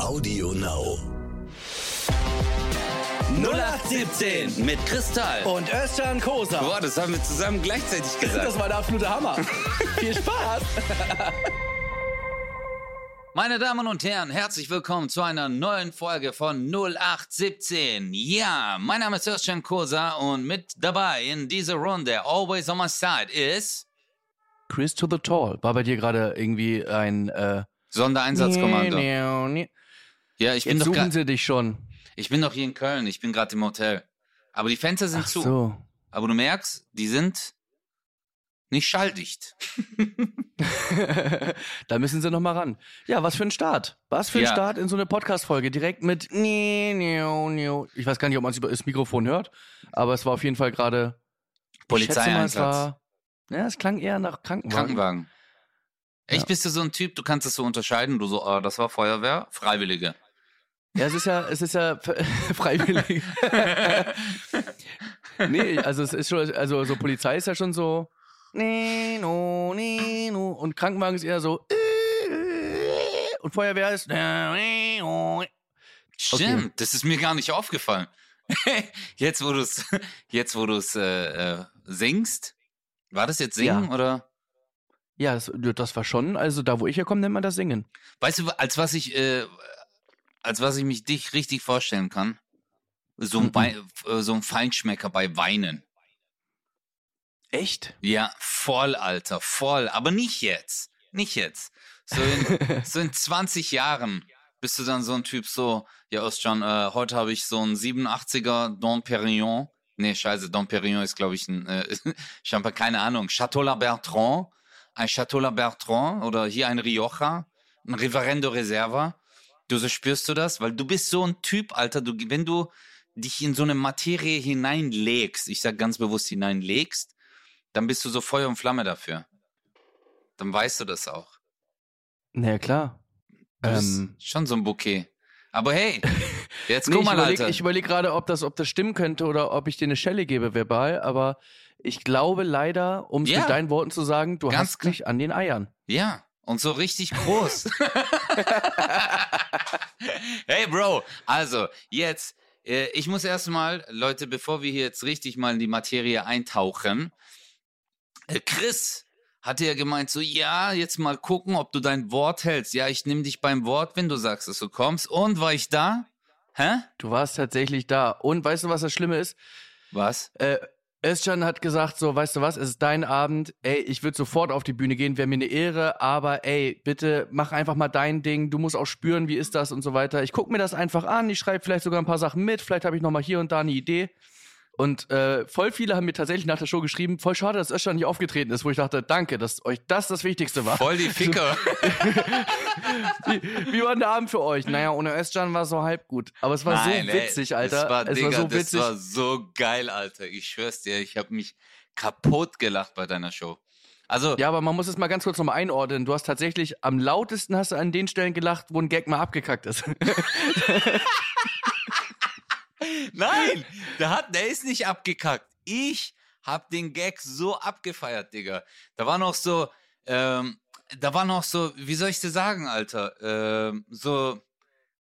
Audio Now. 0817 mit Kristall. und Özcan Kosa. Boah, das haben wir zusammen gleichzeitig gesagt. Das war der absolute Hammer. Viel Spaß. Meine Damen und Herren, herzlich willkommen zu einer neuen Folge von 0817. Ja, mein Name ist Özcan Kosa und mit dabei in dieser Runde, always on my side, ist Chris to the Tall. War bei dir gerade irgendwie ein äh, Sondereinsatzkommando. Nee, nee, nee. Ja, ich bin, Jetzt doch suchen grad, sie dich schon. ich bin doch hier in Köln, ich bin gerade im Hotel. Aber die Fenster sind Ach zu. so. Aber du merkst, die sind nicht schalldicht. da müssen sie noch mal ran. Ja, was für ein Start. Was für ein Ja. Start in so eine Podcast-Folge. Direkt mit. Ich weiß gar nicht, ob man es über das Mikrofon hört, aber es war auf jeden Fall gerade Polizeieinsatz. war, ja, es klang eher nach Krankenwagen. Krankenwagen. Echt, Ja. bist du so ein Typ, du kannst es so unterscheiden, du so, ah, das war Feuerwehr, Freiwillige. Ja, es ist ja, es ist ja freiwillig. nee, also es ist schon, also so Polizei ist ja schon so. Nee, no, nee, no. Und Krankenwagen ist eher so. Und Feuerwehr ist. Stimmt, das ist mir gar nicht aufgefallen. jetzt, wo du es, jetzt, wo du es äh, äh, singst, war das jetzt singen Ja. oder? Ja, das, das war schon, also da, wo ich herkomme, nennt man das Singen. Weißt du, als was ich, äh, als was ich mich dich richtig vorstellen kann? So ein, Mhm. Wei- äh, so ein Feinschmecker bei Weinen. Echt? Ja, voll, Alter, voll. Aber nicht jetzt. Nicht jetzt. So in, so in 20 Jahren bist du dann so ein Typ so, ja, Ostjan, äh, heute habe ich so einen 87er Dom Perignon. Nee, scheiße, Dom Perignon ist, glaube ich, ein äh, Champagner, keine Ahnung. Chateau La Bertrand, ein Chateau La Bertrand oder hier ein Rioja, ein Riverendo Reserva. Du so spürst du das? Weil du bist so ein Typ, Alter, du, wenn du dich in so eine Materie hineinlegst, ich sag ganz bewusst hineinlegst, dann bist du so Feuer und Flamme dafür. Dann weißt du das auch. Na ja, klar. Du bist Ähm, schon so ein Bouquet. Aber hey, jetzt Nee, guck ich mal, überlege Alter. überleg gerade, ob das, ob das stimmen könnte oder ob ich dir eine Schelle gebe verbal, aber ich glaube leider, um es Ja. mit deinen Worten zu sagen, du Ganz hast klar. mich an den Eiern. Ja, und so richtig groß. hey, Bro, also jetzt, äh, ich muss erstmal, Leute, bevor wir hier jetzt richtig mal in die Materie eintauchen, äh, Chris hatte ja gemeint, so, ja, jetzt mal gucken, ob du dein Wort hältst. Ja, ich nehme dich beim Wort, wenn du sagst, dass du kommst. Und war ich da? Hä? Du warst tatsächlich da. Und weißt du, was das Schlimme ist? Was? Äh, Özcan hat gesagt, so, weißt du was, es ist dein Abend, ey, ich würde sofort auf die Bühne gehen, wäre mir eine Ehre, aber ey, bitte mach einfach mal dein Ding, du musst auch spüren, wie ist das und so weiter. Ich guck mir das einfach an, ich schreibe vielleicht sogar ein paar Sachen mit, vielleicht habe ich noch mal hier und da eine Idee. Und äh, voll viele haben mir tatsächlich nach der Show geschrieben, voll schade, dass Özcan nicht aufgetreten ist, wo ich dachte, danke, dass euch das das Wichtigste war. Voll die Ficker. Wie, wie war denn der Abend für euch? Naja, ohne Özcan war es so halb gut. Aber es war Nein, so ey, witzig, Alter. Das war, es Digga, war so das witzig. war so geil, Alter. Ich schwör's dir, ich habe mich kaputt gelacht bei deiner Show. Also, Ja, aber man muss es mal ganz kurz nochmal einordnen. Du hast tatsächlich am lautesten hast du an den Stellen gelacht, wo ein Gag mal abgekackt ist. nein, der hat, der ist nicht abgekackt. Ich hab den Gag so abgefeiert, Digga. Da war noch so, ähm, da war noch so, wie soll ich dir sagen, Alter, ähm, so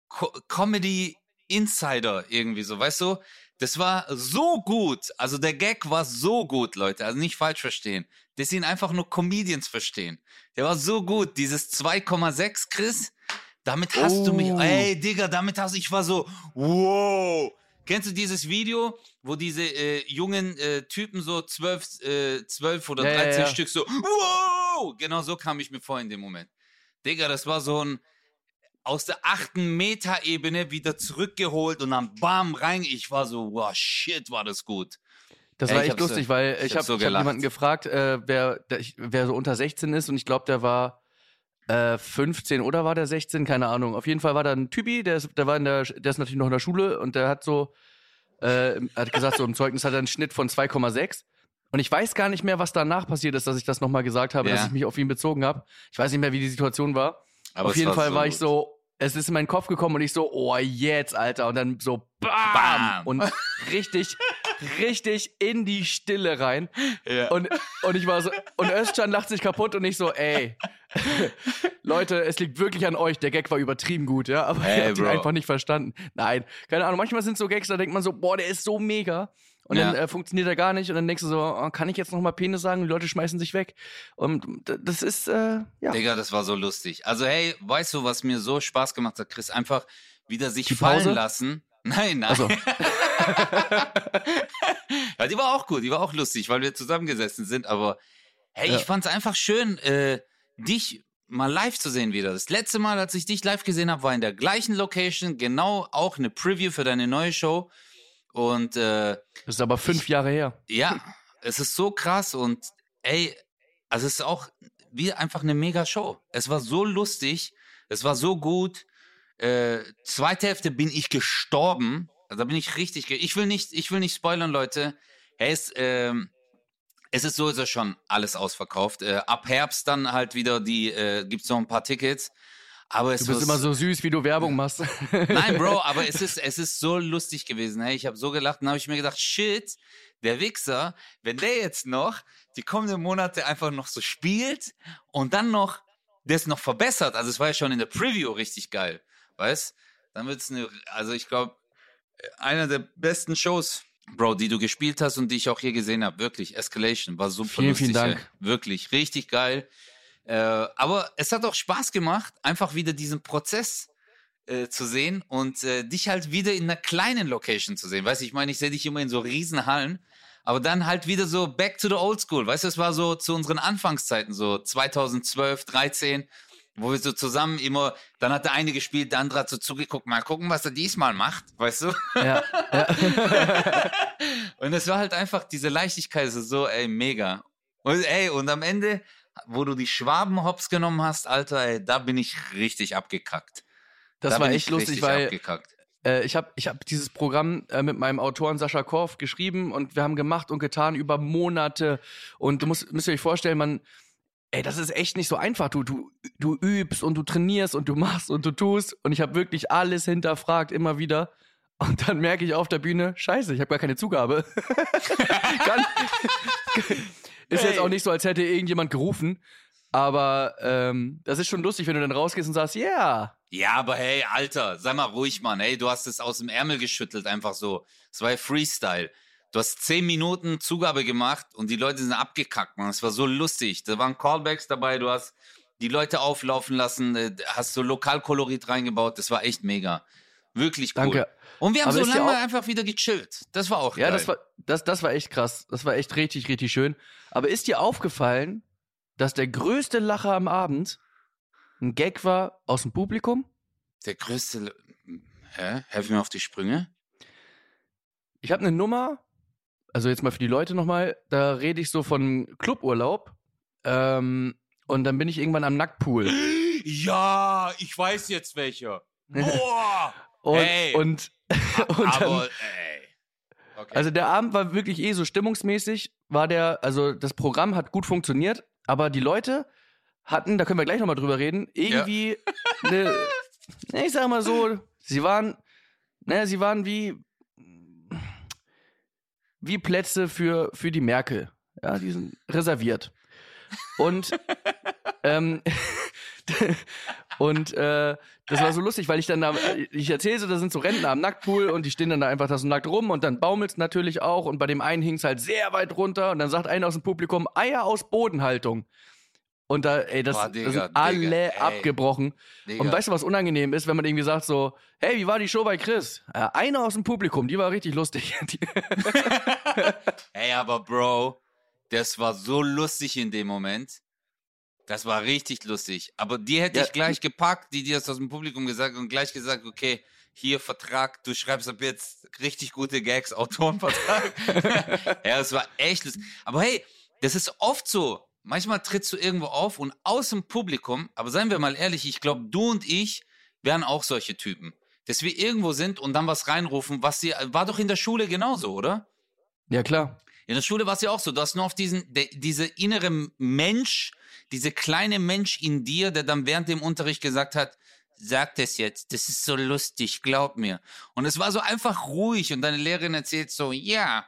Co Comedy Insider irgendwie so, weißt du? Das war so gut. Also der Gag war so gut, Leute. Also nicht falsch verstehen. Das ihn einfach nur Comedians verstehen. Der war so gut. Dieses 2,6, Chris. Damit hast du mich. Oh. Ey, Digga, damit hast du. Ich war so, wow. Kennst du dieses Video, wo diese äh, jungen äh, Typen so zwölf, äh, zwölf oder Ja, ja, 13 ja. Stück so, wow! Genau so kam ich mir vor in dem Moment. Digga, das war so ein aus der achten Metaebene wieder zurückgeholt und dann bam rein. Ich war so, wow, shit, war das gut. Das Ey, war echt lustig, weil ich ich hab habe so hab jemanden gefragt, äh, wer, der, wer so unter 16 ist und ich glaube, der war äh, 15 oder war der 16, keine Ahnung. Auf jeden Fall war da ein Typi, der ist, der war in der, der ist natürlich noch in der Schule und der hat so, äh, hat gesagt, so im Zeugnis hat er einen Schnitt von 2,6. Und ich weiß gar nicht mehr, was danach passiert ist, dass ich das nochmal gesagt habe, Ja. dass ich mich auf ihn bezogen habe. Ich weiß nicht mehr, wie die Situation war. Aber auf jeden Fall so war ich so, es ist in meinen Kopf gekommen und ich so, oh, jetzt, Alter. Und dann so, bam! Bam. Und richtig, richtig in die Stille rein. Ja. Und, und ich war so, und Özcan lacht sich kaputt und ich so, ey, Leute, es liegt wirklich an euch. Der Gag war übertrieben gut, ja, aber hey, ihr habt ihn einfach nicht verstanden. Nein, keine Ahnung. Manchmal sind so Gags, da denkt man so, boah, der ist so mega. Und ja. dann äh, funktioniert er gar nicht. Und dann denkst du so, oh, kann ich jetzt noch mal Penis sagen? Und die Leute schmeißen sich weg. Und das ist, äh, ja. Digga, das war so lustig. Also, hey, weißt du, was mir so Spaß gemacht hat, Chris? Einfach wieder sich fallen lassen. Nein, nein. So. ja, die war auch gut, die war auch lustig, weil wir zusammengesessen sind. Aber hey, ja. ich fand es einfach schön, äh, dich mal live zu sehen wieder. Das letzte Mal, als ich dich live gesehen habe, war in der gleichen Location, genau auch eine Preview für deine neue Show. Und äh, das ist aber fünf Jahre her. Ja, es ist so krass und ey, also es ist auch wie einfach eine mega Show. Es war so lustig, es war so gut. Äh, zweite Hälfte bin ich gestorben. Also da bin ich richtig. Ge ich will nicht, ich will nicht spoilern, Leute. Hey, es, ähm, es ist sowieso schon alles ausverkauft. Äh, ab Herbst dann halt wieder die, äh, gibt's noch ein paar Tickets. Aber es du bist immer so süß, wie du Werbung machst. Nein, Bro, aber es ist, es ist so lustig gewesen. Hey, ich habe so gelacht und habe ich mir gedacht, shit, der Wichser, wenn der jetzt noch die kommenden Monate einfach noch so spielt und dann noch das noch verbessert, also es war ja schon in der Preview richtig geil, weißt? Dann wird es eine, also ich glaube, einer der besten Shows, Bro, die du gespielt hast und die ich auch hier gesehen habe. Wirklich, Escalation war super vielen, lustig. Vielen Dank. Wirklich, richtig geil. Äh, aber es hat auch Spaß gemacht, einfach wieder diesen Prozess äh, zu sehen und äh, dich halt wieder in einer kleinen Location zu sehen. Weißt du, ich meine, ich sehe dich immer in so riesen Hallen, aber dann halt wieder so back to the old school. Weißt du, es war so zu unseren Anfangszeiten, so 2012, 13, wo wir so zusammen immer, dann hat der eine gespielt, der andere hat so zugeguckt, mal gucken, was er diesmal macht, weißt du? Ja. ja. und es war halt einfach diese Leichtigkeit, so, ey, mega. Und ey, und am Ende wo du die Schwaben hops genommen hast, Alter, ey, da bin ich richtig abgekackt. Das da war echt lustig, weil abgekackt. Äh, ich habe ich hab dieses Programm äh, mit meinem Autoren Sascha Korf geschrieben und wir haben gemacht und getan über Monate. Und du musst, müsst ihr euch vorstellen, man, ey, das ist echt nicht so einfach. Du, du, du übst und du trainierst und du machst und du tust. Und ich habe wirklich alles hinterfragt, immer wieder. Und dann merke ich auf der Bühne, scheiße, ich habe gar keine Zugabe. Ist hey. jetzt auch nicht so, als hätte irgendjemand gerufen. Aber ähm, das ist schon lustig, wenn du dann rausgehst und sagst, ja. Yeah. Ja, aber hey, Alter, sei mal ruhig, Mann. Hey, du hast es aus dem Ärmel geschüttelt, einfach so. Es war ja Freestyle. Du hast zehn Minuten Zugabe gemacht und die Leute sind abgekackt, Mann. Es war so lustig. Da waren Callbacks dabei, du hast die Leute auflaufen lassen, äh, hast so Lokalkolorit reingebaut. Das war echt mega. Wirklich cool. Danke. Und wir haben Aber so lange einfach wieder gechillt. Das war auch Ja, geil. das war, das, das war echt krass. Das war echt richtig, richtig schön. Aber ist dir aufgefallen, dass der größte Lacher am Abend ein Gag war aus dem Publikum? Der größte. Hä? Helf mir auf die Sprünge. Ich habe eine Nummer, also jetzt mal für die Leute nochmal, da rede ich so von Cluburlaub. Ähm, und dann bin ich irgendwann am Nacktpool. Ja, ich weiß jetzt welcher. Boah! Und, hey. und und ey. Okay. Also der Abend war wirklich eh so stimmungsmäßig, war der, also das Programm hat gut funktioniert, aber die Leute hatten, da können wir gleich nochmal drüber reden, irgendwie ja. ne, ne, ich sag mal so, sie waren, naja, sie waren wie, wie Plätze für, für die Merkel. Ja, die sind reserviert. Und ähm, und äh, das war so lustig, weil ich dann da, ich erzähle so, da sind so Rentner am Nacktpool und die stehen dann da einfach da so nackt rum und dann baumelt es natürlich auch und bei dem einen hing es halt sehr weit runter und dann sagt einer aus dem Publikum, Eier aus Bodenhaltung. Und da, ey, das, Boah, Digga, das sind alle Digga, abgebrochen. Digga. Und weißt du, was unangenehm ist, wenn man irgendwie sagt so, hey, wie war die Show bei Chris? Äh, einer aus dem Publikum, die war richtig lustig. ey, aber Bro, das war so lustig in dem Moment. Das war richtig lustig. Aber die hätte ja. ich gleich gepackt, die dir das aus dem Publikum gesagt und gleich gesagt, okay, hier Vertrag, du schreibst ab jetzt richtig gute Gags, Autorenvertrag. ja, das war echt lustig. Aber hey, das ist oft so. Manchmal trittst du irgendwo auf und aus dem Publikum, aber seien wir mal ehrlich, ich glaube, du und ich wären auch solche Typen. Dass wir irgendwo sind und dann was reinrufen, was sie, war doch in der Schule genauso, oder? Ja, klar. In der Schule war es ja auch so. Du hast nur auf diesen, de, diese innere Mensch, diese kleine Mensch in dir, der dann während dem Unterricht gesagt hat, sag das jetzt, das ist so lustig, glaub mir. Und es war so einfach ruhig und deine Lehrerin erzählt so, ja.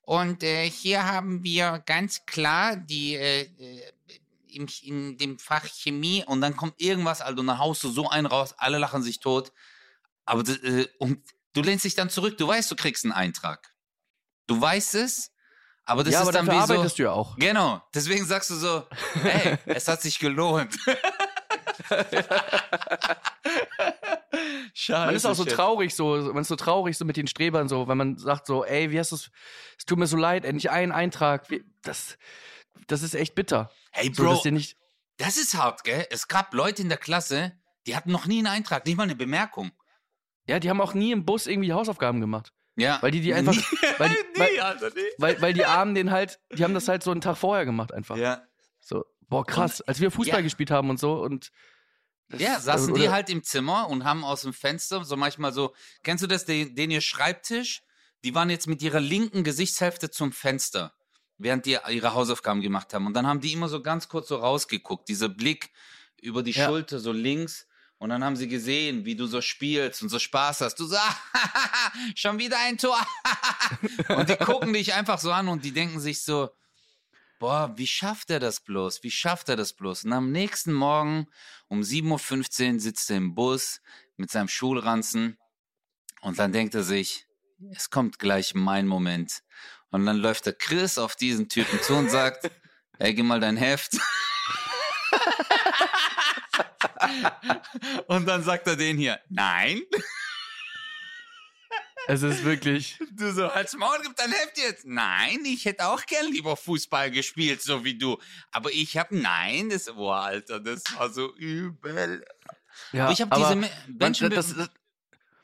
Und äh, hier haben wir ganz klar die, äh, äh im, in dem Fach Chemie und dann kommt irgendwas, also haust du so einen raus, alle lachen sich tot. Aber äh, und du lehnst dich dann zurück, du weißt, du kriegst einen Eintrag. Du weißt es, aber das ja, ist aber dann dafür wie so. arbeitest du ja auch. Genau, deswegen sagst du so, hey, es hat sich gelohnt. Scheiße. Man ist auch so Chef. traurig, so, man ist so traurig so mit den Strebern, so, wenn man sagt so, ey, wie hast du es, es tut mir so leid, endlich einen Eintrag, wie, das, das ist echt bitter. Hey, So, Bro, dir nicht, das ist hart, gell? Es gab Leute in der Klasse, die hatten noch nie einen Eintrag, nicht mal eine Bemerkung. ja, die haben auch nie im Bus irgendwie Hausaufgaben gemacht. Ja. Weil die die einfach, weil die, weil, Alter, nie. weil, weil die Armen den halt, die haben das halt so einen Tag vorher gemacht einfach. Ja. So, boah, krass, als wir Fußball ja. gespielt haben und so und das- Ja, saßen oder- die halt im Zimmer und haben aus dem Fenster so manchmal so, kennst du das, den, den ihr Schreibtisch? Die waren jetzt mit ihrer linken Gesichtshälfte zum Fenster, während die ihre Hausaufgaben gemacht haben. Und dann haben die immer so ganz kurz so rausgeguckt, dieser Blick über die Ja. Schulter so links. Und dann haben sie gesehen, wie du so spielst und so Spaß hast. Du so, schon wieder ein Tor. und die gucken dich einfach so an und die denken sich so, boah, wie schafft er das bloß? Wie schafft er das bloß? Und am nächsten Morgen um 7.15 Uhr sitzt er im Bus mit seinem Schulranzen und dann denkt er sich, es kommt gleich mein Moment. Und dann läuft der Chris auf diesen Typen zu und sagt, ey, gib mal dein Heft. und dann sagt er den hier, nein. Es ist wirklich, Du so, halt's Maul, gib dein Heft jetzt. Nein, ich hätte auch gern lieber Fußball gespielt, so wie du. Aber ich hab, nein, das, boah, Alter, das war so übel. ja, Aber ich habe diese man, Menschen... das, das,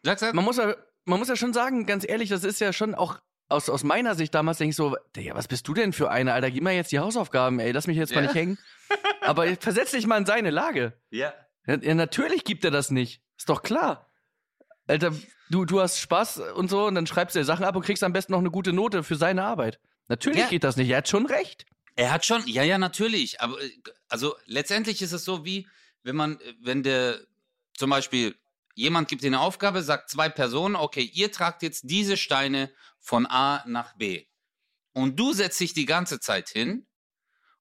Sag, sag. man muss ja, man muss ja schon sagen, ganz ehrlich, das ist ja schon auch aus, aus meiner Sicht damals denke ich so, Digga, was bist du denn für einer, Alter? Gib mal jetzt die Hausaufgaben, ey, lass mich jetzt mal Ja. nicht hängen. Aber versetz dich mal in seine Lage. Ja. Ja, natürlich gibt er das nicht. Ist doch klar. Alter, du, du hast Spaß und so und dann schreibst du dir Sachen ab und kriegst am besten noch eine gute Note für seine Arbeit. Natürlich Ja. geht das nicht. Er hat schon recht. Er hat schon, ja, ja, natürlich. Aber äh, also letztendlich ist es so wie, wenn man, wenn der zum Beispiel jemand gibt dir eine Aufgabe, sagt zwei Personen, okay, ihr tragt jetzt diese Steine von A nach B. Und du setzt dich die ganze Zeit hin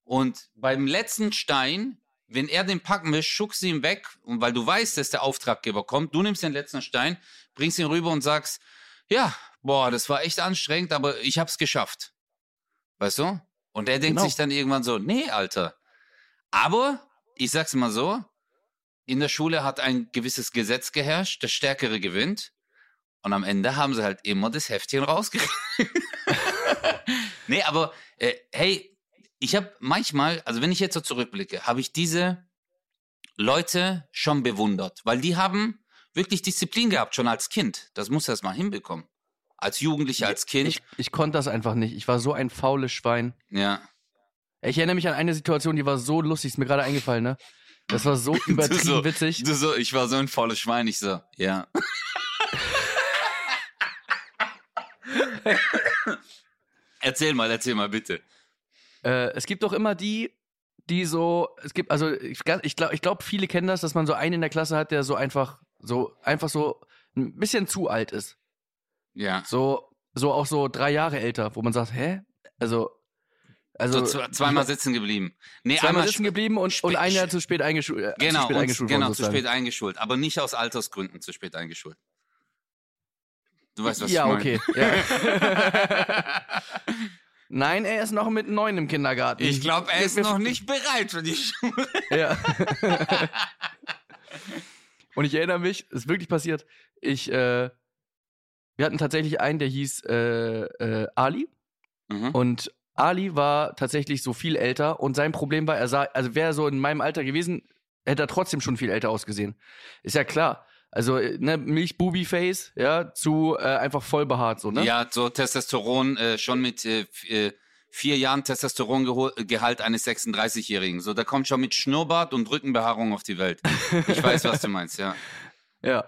und beim letzten Stein, wenn er den packen will, schuckst du ihn weg und weil du weißt, dass der Auftraggeber kommt, du nimmst den letzten Stein, bringst ihn rüber und sagst, ja, boah, das war echt anstrengend, aber ich hab's geschafft. Weißt du? Und er denkt Genau. sich dann irgendwann so, nee, Alter. Aber, ich sag's mal so, in der Schule hat ein gewisses Gesetz geherrscht, der Stärkere gewinnt. Und am Ende haben sie halt immer das Heftchen rausgekriegt. nee, aber äh, hey, ich habe manchmal, also wenn ich jetzt so zurückblicke, habe ich diese Leute schon bewundert, weil die haben wirklich Disziplin gehabt, schon als Kind. Das muss er erst mal hinbekommen. Als Jugendlicher, als Kind. Ich, ich konnte das einfach nicht. Ich war so ein faules Schwein. ja. Ich erinnere mich an eine Situation, die war so lustig, ist mir gerade eingefallen, ne? Das war so übertrieben so, witzig. Du so, ich war so ein faules Schwein, ich so, ja. erzähl mal, erzähl mal, bitte. Äh, es gibt doch immer die, die so, es gibt, also ich, ich glaube, ich glaub, viele kennen das, dass man so einen in der Klasse hat, der so einfach, so einfach so ein bisschen zu alt ist. Ja. So, so auch so drei Jahre älter, wo man sagt, hä? Also, also So, zwe- zweimal sitzen geblieben. Nee, zweimal einmal sitzen geblieben und, und ein Jahr zu spät eingeschult. Äh, Genau, zu spät eingeschult genau, zu spät eingeschult, aber nicht aus Altersgründen zu spät eingeschult. Du weißt, was ja, ich meine. okay. Ja. Nein, er ist noch mit neun im Kindergarten. Ich glaube, er ist noch nicht bereit für die Schule. Ja. Und ich erinnere mich, ist wirklich passiert. Ich, äh, wir hatten tatsächlich einen, der hieß äh, äh, Ali. Mhm. Und Ali war tatsächlich so viel älter. Und sein Problem war, er sah, also wäre er so in meinem Alter gewesen, hätte er trotzdem schon viel älter ausgesehen. Ist ja klar. Also, äh, ne, Milch-Bubi-Face, ja, zu äh, einfach voll behaart, so, ne? Ja, so Testosteron, äh, schon mit äh, äh, vier Jahren Testosterongehalt eines 36-Jährigen. So, der kommt schon mit Schnurrbart und Rückenbehaarung auf die Welt. Ich weiß, was du meinst, ja. Ja.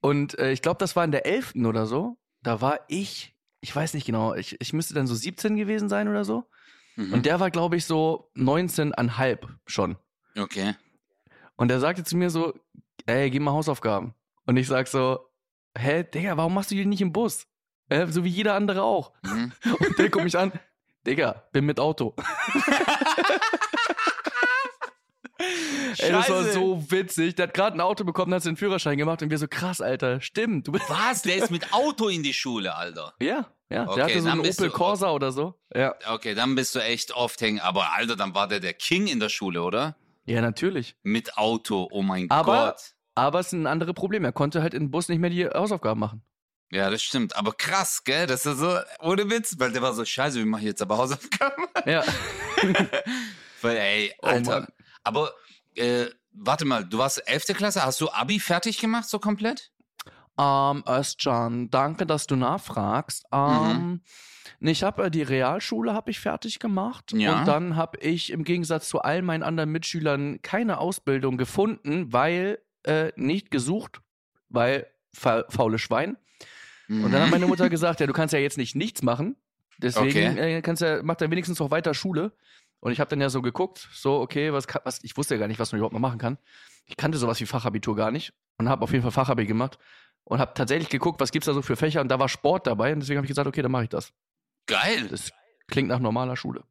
Und äh, ich glaube, das war in der 11. oder so. Da war ich, ich weiß nicht genau, ich, ich müsste dann so 17 gewesen sein oder so. Mhm. Und der war, glaube ich, so 19,5 schon. okay. Und der sagte zu mir so, ey, gib mal Hausaufgaben. Und ich sag so, hä, Digga, warum machst du die nicht im Bus? Äh, so wie jeder andere auch. Mhm. Und der guckt mich an, Digga, bin mit Auto. Ey, das war so witzig. Der hat gerade ein Auto bekommen, hat seinen Führerschein gemacht und wir so krass, Alter. Stimmt. Du bist Was? Der ist mit Auto in die Schule, Alter. ja, ja. Okay, der hatte so einen Opel du- Corsa oder so. Ja. Okay, dann bist du echt oft hängen. Aber Alter, dann war der der King in der Schule, oder? Ja, natürlich. Mit Auto, oh mein Aber- Gott. Aber es ist ein anderes Problem. Er konnte halt im Bus nicht mehr die Hausaufgaben machen. Ja, das stimmt. Aber krass, gell? Das ist so, ohne Witz, weil der war so scheiße, wir machen jetzt aber Hausaufgaben. Ja. Weil, ey, Oh Alter. Mann. aber, äh, warte mal, du warst 11. Klasse, hast du Abi fertig gemacht, so komplett? Ähm, Özcan, danke, dass du nachfragst. Ähm, nee, Ich habe äh, die Realschule habe ich fertig gemacht Ja. und dann habe ich im Gegensatz zu all meinen anderen Mitschülern keine Ausbildung gefunden, weil äh, nicht gesucht, weil fa faule Schwein. Und dann hat meine Mutter gesagt, ja, du kannst ja jetzt nicht nichts machen, deswegen Okay. äh, kannst ja mach dann wenigstens noch weiter Schule. Und ich habe dann ja so geguckt, so okay, was, was ich wusste ja gar nicht, was man überhaupt noch machen kann. Ich kannte sowas wie Fachabitur gar nicht und habe auf jeden Fall Fachabi gemacht und habe tatsächlich geguckt, was gibt's da so für Fächer und da war Sport dabei und deswegen habe ich gesagt, okay, dann mache ich das. Geil. Das klingt nach normaler Schule.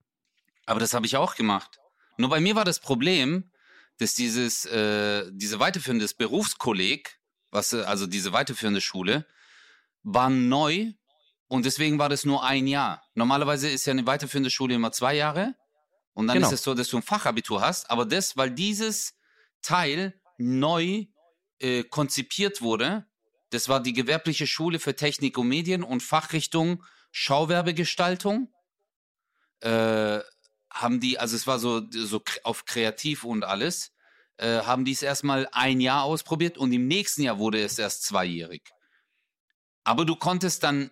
Aber das habe ich auch gemacht. Nur bei mir war das Problem, dass dieses, äh, diese weiterführende Berufskolleg, was, äh, also diese weiterführende Schule, war neu und deswegen war das nur ein Jahr. Normalerweise ist ja eine weiterführende Schule immer zwei Jahre und dann Genau. ist es so, dass du ein Fachabitur hast, aber das, weil dieses Teil neu äh, konzipiert wurde, das war die gewerbliche Schule für Technik und Medien und Fachrichtung Schauwerbegestaltung äh, haben die, also es war so, so auf kreativ und alles, äh, haben die es erstmal ein Jahr ausprobiert und im nächsten Jahr wurde es erst zweijährig. Aber du konntest dann,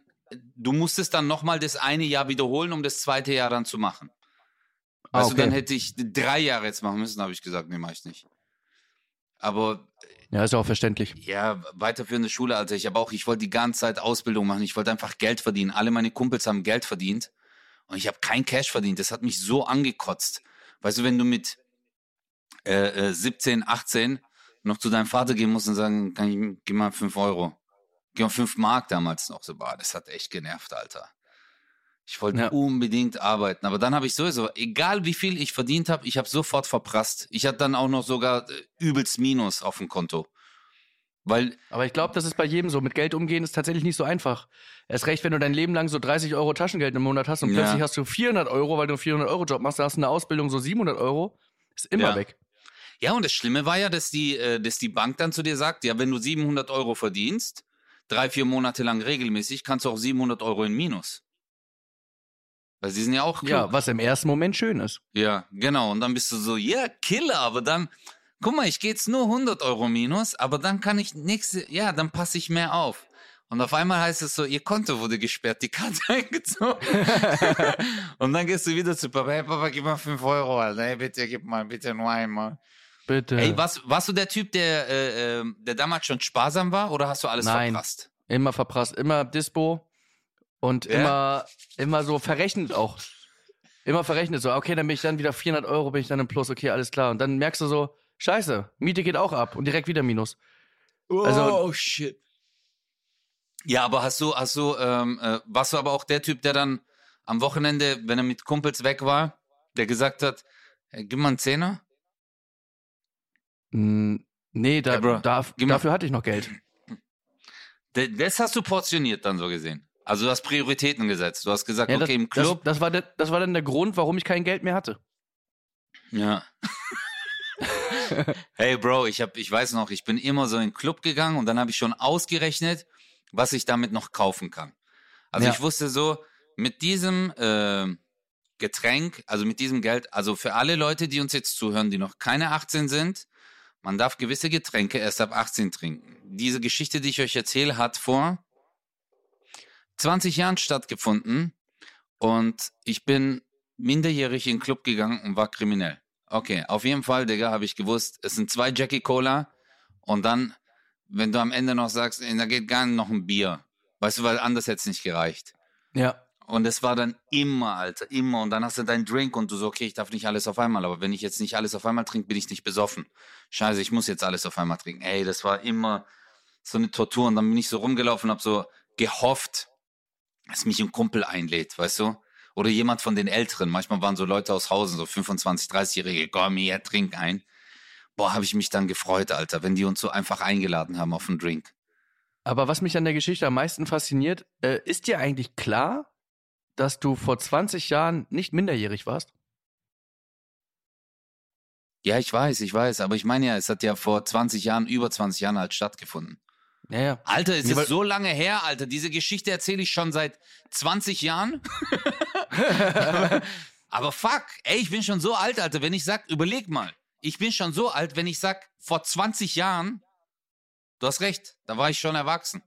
du musstest dann nochmal das eine Jahr wiederholen, um das zweite Jahr dann zu machen. Ah, Also okay. dann hätte ich drei Jahre jetzt machen müssen, habe ich gesagt, nee, mach ich nicht. Aber Ja, ist auch verständlich. ja, weiterführende Schule, Alter. Ich habe auch, ich wollte die ganze Zeit Ausbildung machen. Ich wollte einfach Geld verdienen. Alle meine Kumpels haben Geld verdient. Und ich habe kein Cash verdient. Das hat mich so angekotzt. Weißt du, wenn du mit äh, äh, 17, 18 noch zu deinem Vater gehen musst und sagen, kann ich, gib mal 5 Euro. Gib mal 5 Mark damals noch. So, boah, das hat echt genervt, Alter. Ich wollte Ja. unbedingt arbeiten. Aber dann habe ich sowieso, egal wie viel ich verdient habe, ich habe sofort verprasst. Ich hatte dann auch noch sogar äh, übelst Minus auf dem Konto. Weil Aber ich glaube, das ist bei jedem so. Mit Geld umgehen ist tatsächlich nicht so einfach. Erst recht, wenn du dein Leben lang so 30 Euro Taschengeld im Monat hast und Ja. plötzlich hast du 400 Euro, weil du einen 400 Euro Job machst, da hast du eine Ausbildung so 700 Euro, ist immer Ja. weg. Ja, und das Schlimme war ja, dass die, äh, dass die Bank dann zu dir sagt, ja, wenn du 700 Euro verdienst, drei, vier Monate lang regelmäßig, kannst du auch 700 Euro in Minus. Weil sie sind ja auch klug. Ja, was im ersten Moment schön ist. Ja, genau. Und dann bist du so, ja, Killer, aber dann, guck mal, ich gehe jetzt nur 100 Euro Minus, aber dann kann ich nächste, ja, dann passe ich mehr auf. Und auf einmal heißt es so, ihr Konto wurde gesperrt, die Karte eingezogen. und dann gehst du wieder zu Papa, hey Papa, gib mal 5 Euro, Alter. Hey, bitte, gib mal, bitte nur einmal. Bitte. Ey, warst, warst du der Typ, der, äh, äh, der damals schon sparsam war oder hast du alles Nein. verprasst? Immer verprasst, immer Dispo und Ja? immer, immer so verrechnet auch. Immer verrechnet so, okay, dann bin ich dann wieder 400 Euro, bin ich dann im Plus, okay, alles klar. Und dann merkst du so, scheiße, Miete geht auch ab und direkt wieder Minus. Also- oh shit. Ja, aber hast du, hast du, ähm, äh, warst du aber auch der Typ, der dann am Wochenende, wenn er mit Kumpels weg war, der gesagt hat, hey, gib mal einen Zehner? Nee, da, Ey, Bro, da, gib mal- dafür hatte ich noch Geld. Das hast du portioniert dann so gesehen. Also du hast Prioritäten gesetzt. Du hast gesagt, Ja, okay, das, im Club. Das, das, war der, das war dann der Grund, warum ich kein Geld mehr hatte. Ja. hey Bro, ich hab, ich weiß noch, ich bin immer so in den Club gegangen und dann habe ich schon ausgerechnet, was ich damit noch kaufen kann. Also Ja. ich wusste so, mit diesem äh, Getränk, also mit diesem Geld, also für alle Leute, die uns jetzt zuhören, die noch keine 18 sind, man darf gewisse Getränke erst ab 18 trinken. Diese Geschichte, die ich euch erzähle, hat vor 20 Jahren stattgefunden und ich bin minderjährig in den Club gegangen und war kriminell. Okay, auf jeden Fall, Digga, habe ich gewusst, es sind zwei Jackie Cola und dann, wenn du am Ende noch sagst, da geht gar nicht noch ein Bier. Weißt du, weil anders hätte es nicht gereicht. Ja. Und es war dann immer, Alter, immer. Und dann hast du deinen Drink und du so, okay, ich darf nicht alles auf einmal. Aber wenn ich jetzt nicht alles auf einmal trinke, bin ich nicht besoffen. Scheiße, ich muss jetzt alles auf einmal trinken. Ey, das war immer so eine Tortur. Und dann bin ich so rumgelaufen und hab so gehofft, dass mich ein Kumpel einlädt, weißt du? Oder jemand von den Älteren. Manchmal waren so Leute aus Hausen, so 25, 30-Jährige, komm hier, trink ein. boah, habe ich mich dann gefreut, Alter, wenn die uns so einfach eingeladen haben auf einen Drink. Aber was mich an der Geschichte am meisten fasziniert, äh, ist dir eigentlich klar, dass du vor 20 Jahren nicht minderjährig warst? Ja, ich weiß, ich weiß, aber ich meine ja, es hat ja vor 20 Jahren, über 20 Jahren halt stattgefunden. Ja, ja. Alter, es Nee, ist so lange her, Alter. Diese Geschichte erzähle ich schon seit 20 Jahren. Aber fuck, ey, ich bin schon so alt, Alter. Wenn ich sag, überleg mal, ich bin schon so alt, wenn ich sag, vor 20 Jahren, du hast recht, da war ich schon erwachsen.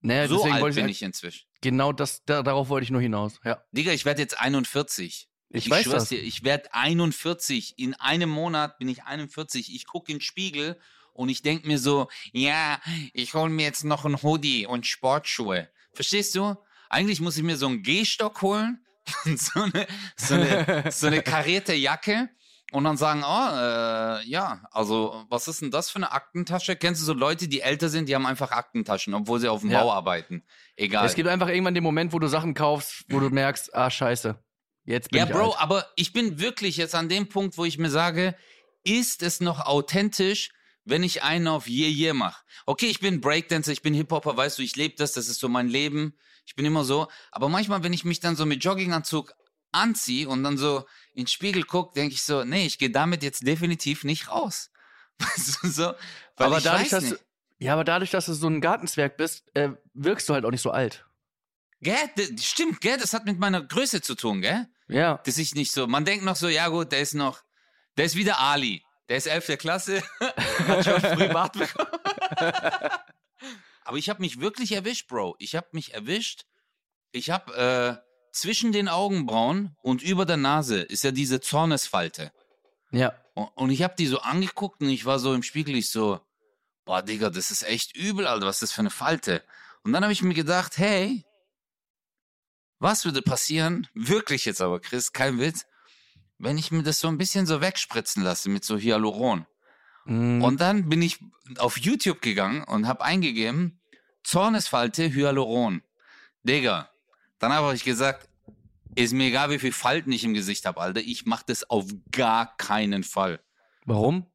Naja, so deswegen alt wollte bin ich, ich inzwischen. genau das, da, darauf wollte ich nur hinaus. Ja. Digga, ich werde jetzt 41. Ich, weiß schwör's das. dir, ich werde 41. In einem Monat bin ich 41. Ich gucke in den Spiegel und ich denk mir so, ja, ich hole mir jetzt noch ein Hoodie und Sportschuhe. Verstehst du? Eigentlich muss ich mir so einen Gehstock holen und so eine, so eine, so eine karierte Jacke und dann sagen, oh, äh, ja, also was ist denn das für eine Aktentasche? Kennst du so Leute, die älter sind, die haben einfach Aktentaschen, obwohl sie auf dem Ja. Bau arbeiten. Egal. Es gibt einfach irgendwann den Moment, wo du Sachen kaufst, wo du merkst, ah, scheiße. Jetzt bin Ja, ich Bro, alt. aber ich bin wirklich jetzt an dem Punkt, wo ich mir sage, ist es noch authentisch, wenn ich einen auf Yeah Yeah mache? Okay, ich bin Breakdancer, ich bin Hip-Hopper, weißt du, ich lebe das, das ist so mein Leben. Ich bin immer so. Aber manchmal, wenn ich mich dann so mit Jogginganzug anziehe und dann so in den Spiegel gucke, denke ich so, nee, ich gehe damit jetzt definitiv nicht raus. Weißt du, so, weil aber dadurch, dass du, ja, aber dadurch, dass du so ein Gartenzwerg bist, äh, wirkst du halt auch nicht so alt. Gell, stimmt, gell, das hat mit meiner Größe zu tun, gell? Ja. Das ist nicht so. Man denkt noch so, ja gut, der ist noch, der ist wieder Ali. Der ist 11. Klasse, hat schon früh Bart bekommen. Aber ich habe mich wirklich erwischt, Bro. Ich habe mich erwischt. Ich habe äh, zwischen den Augenbrauen und über der Nase ist ja diese Zornesfalte. Ja. Und, und ich habe die so angeguckt und ich war so im Spiegel, ich so, boah, Digga, das ist echt übel, Alter, was ist das für eine Falte? Und dann habe ich mir gedacht, hey, was würde passieren, wirklich jetzt aber, Chris, kein Witz, wenn ich mir das so ein bisschen so wegspritzen lasse mit so Hyaluron. Mhm. Und dann bin ich auf YouTube gegangen und habe eingegeben, Zornesfalte Hyaluron. Digga, dann habe ich gesagt, ist mir egal, wie viel Falten ich im Gesicht habe, Alter, ich mach das auf gar keinen Fall. Warum?